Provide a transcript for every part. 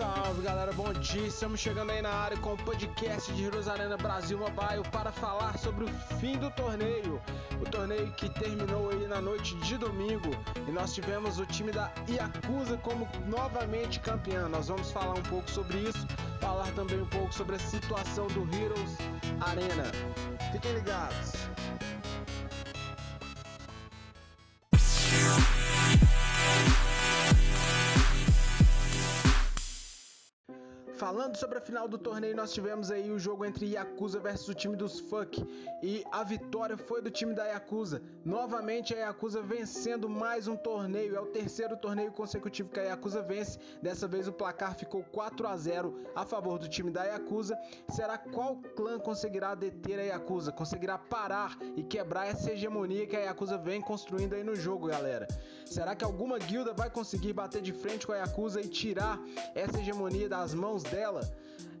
Salve galera, bom dia! Estamos chegando aí na área com o podcast de Arena Brasil Mobile para falar sobre o fim do torneio. O torneio que terminou aí na noite de domingo e nós tivemos o time da Yakuza como novamente campeão. Nós vamos falar um pouco sobre isso, falar também um pouco sobre a situação do Heroes Arena. Fiquem ligados! Falando sobre a final do torneio, nós tivemos aí o jogo entre Yakuza versus o time dos Fuck e a vitória foi do time da Yakuza. Novamente a Yakuza vencendo mais um torneio, é o terceiro torneio consecutivo que a Yakuza vence. Dessa vez o placar ficou 4 a 0 a favor do time da Yakuza. Será qual clã conseguirá deter a Yakuza? Conseguirá parar e quebrar essa hegemonia que a Yakuza vem construindo aí no jogo, galera? Será que alguma guilda vai conseguir bater de frente com a Yakuza e tirar essa hegemonia das mãos dela?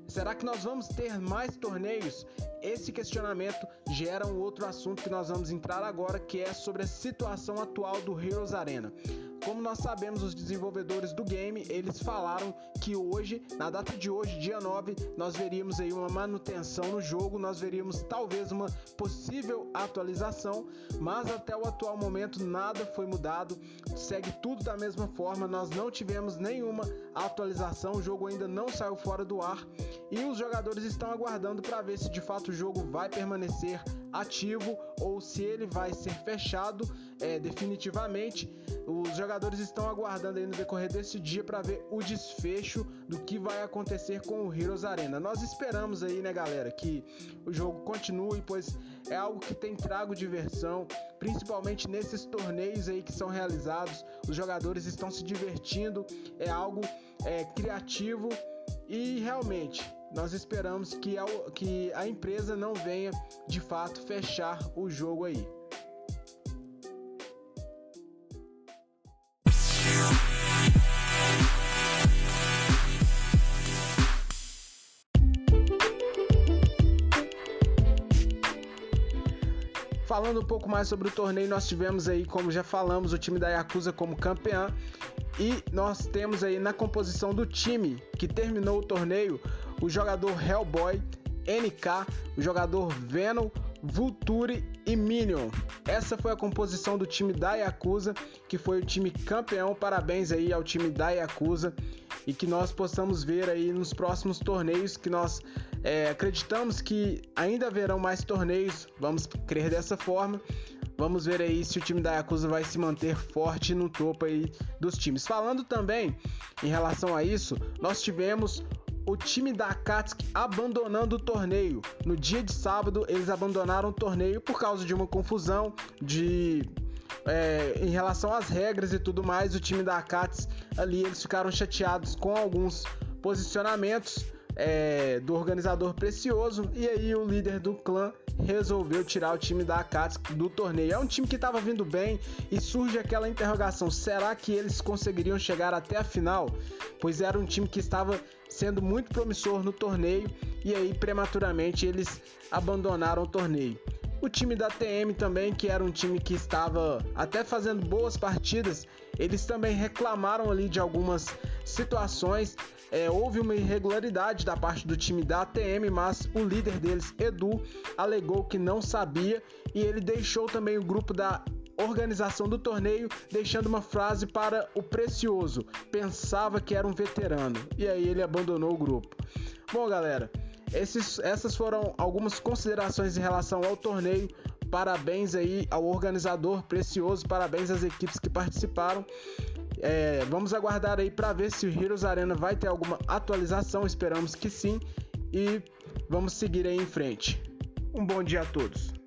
Será que nós vamos ter mais torneios? Esse questionamento gera um outro assunto que nós vamos entrar agora, que é sobre a situação atual do Heroes Arena. Como nós sabemos, os desenvolvedores do game, eles falaram que hoje, na data de hoje, dia 9, nós veríamos aí uma manutenção no jogo, nós veríamos talvez uma possível atualização, mas até o atual momento nada foi mudado, segue tudo da mesma forma, nós não tivemos nenhuma atualização, o jogo ainda não saiu fora do ar e os jogadores estão aguardando para ver se de fato o jogo vai permanecer ativo ou se ele vai ser fechado é, definitivamente. Os jogadores estão aguardando aí no decorrer desse dia para ver o desfecho do que vai acontecer com o Heroes Arena. Nós esperamos aí, né, galera, que o jogo continue, pois é algo que tem trago diversão, principalmente nesses torneios aí que são realizados. Os jogadores estão se divertindo, é algo é, criativo e realmente nós esperamos que a, que a empresa não venha de fato fechar o jogo aí. Falando um pouco mais sobre o torneio, nós tivemos aí, como já falamos, o time da Yakuza como campeão. E nós temos aí na composição do time que terminou o torneio o jogador Hellboy, NK, o jogador Venom, Vulture e Minion. Essa foi a composição do time da Yakuza, que foi o time campeão. Parabéns aí ao time da Yakuza e que nós possamos ver aí nos próximos torneios que nós é, acreditamos que ainda haverão mais torneios, vamos crer dessa forma. Vamos ver aí se o time da Yakuza vai se manter forte no topo aí dos times. Falando também em relação a isso, nós tivemos o time da Akatsuki abandonando o torneio. No dia de sábado, eles abandonaram o torneio por causa de uma confusão de é, em relação às regras e tudo mais. O time da Akatsuki ali eles ficaram chateados com alguns posicionamentos é, do organizador Precioso e aí o líder do clã resolveu tirar o time da Akatsuki do torneio. É um time que estava vindo bem e surge aquela interrogação: será que eles conseguiriam chegar até a final? Pois era um time que estava sendo muito promissor no torneio e aí prematuramente eles abandonaram o torneio. O time da TM também, que era um time que estava até fazendo boas partidas, eles também reclamaram ali de algumas situações. É, houve uma irregularidade da parte do time da ATM, mas o líder deles, Edu, alegou que não sabia e ele deixou também o grupo da organização do torneio, deixando uma frase para o Precioso. Pensava que era um veterano e aí ele abandonou o grupo. Bom, galera, esses, essas foram algumas considerações em relação ao torneio. Parabéns aí ao organizador precioso, parabéns às equipes que participaram. É, vamos aguardar aí para ver se o Heroes Arena vai ter alguma atualização, esperamos que sim. E vamos seguir aí em frente. Um bom dia a todos.